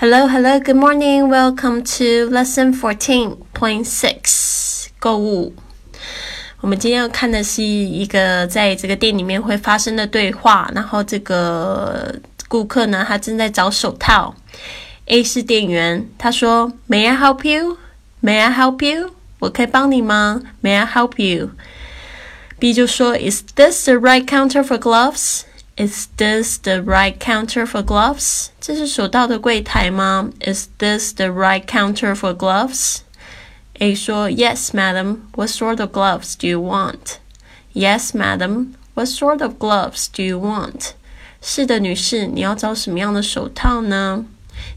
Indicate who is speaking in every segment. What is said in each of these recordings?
Speaker 1: Hello, hello, good morning. Welcome to lesson fourteen point six. 购物。我们今天要看的是一个在这个店里面会发生的对话。然后这个顾客呢，他正在找手套。A 是店员，他说：“May I help you? May I help you? 我可以帮你吗？May I help you?” B 就说：“Is this the right counter for gloves?” Is this the right counter for gloves? 这是手套的柜台吗？Is this the right counter for gloves? A 说：Yes, madam. What sort of gloves do you want? Yes, madam. What sort of gloves do you want? 是的，女士，你要找什么样的手套呢？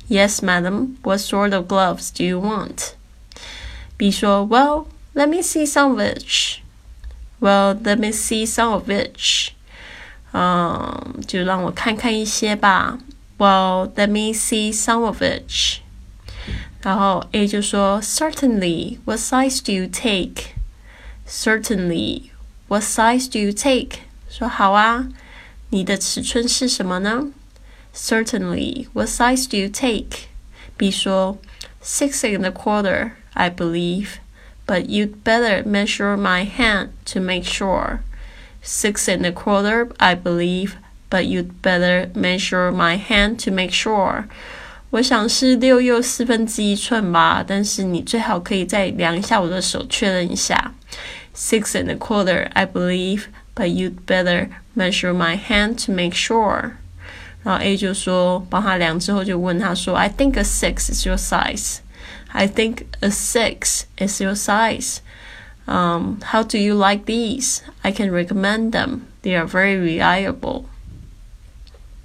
Speaker 1: Yes, madam. What sort of gloves do you want? B 说：Well, let me see some of each. Well, let me see some of each. 嗯，就让我看看一些吧。Well, let me see some of it. 然后 A 就说，Certainly. What size do you take? Certainly. What size do you take? 说好啊，你的尺寸是什么呢？Certainly. What size do you take? B 说，Six and a quarter, I believe. But you'd better measure my hand to make sure six and a quarter, I believe, but you'd better measure my hand to make sure. 我想是六又四分之一寸吧，但是你最好可以再量一下我的手，确认一下。Six and a quarter, I believe, but you'd better measure my hand to make sure. 然后 A 就说帮他量之后就问他说，I think a six is your size. I think a six is your size. Um, how do you like these? I can recommend them. They are very reliable.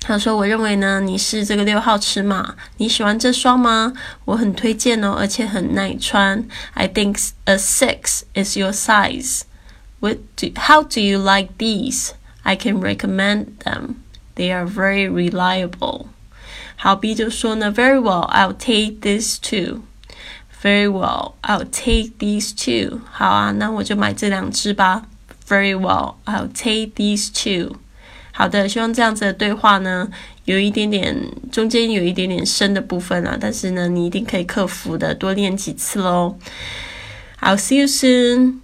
Speaker 1: 他说：“我认为呢，你是这个六号尺码。你喜欢这双吗？我很推荐哦，而且很耐穿。I think a six is your size. What do, how do you like these? I can recommend them. They are very reliable. 好，B 就说呢，Very well, I'll take these two. Very well, I'll take these two. 好啊，那我就买这两只吧。Very well, I'll take these two. 好的，希望这样子的对话呢，有一点点中间有一点点深的部分啊，但是呢，你一定可以克服的，多练几次喽。I'll see you soon.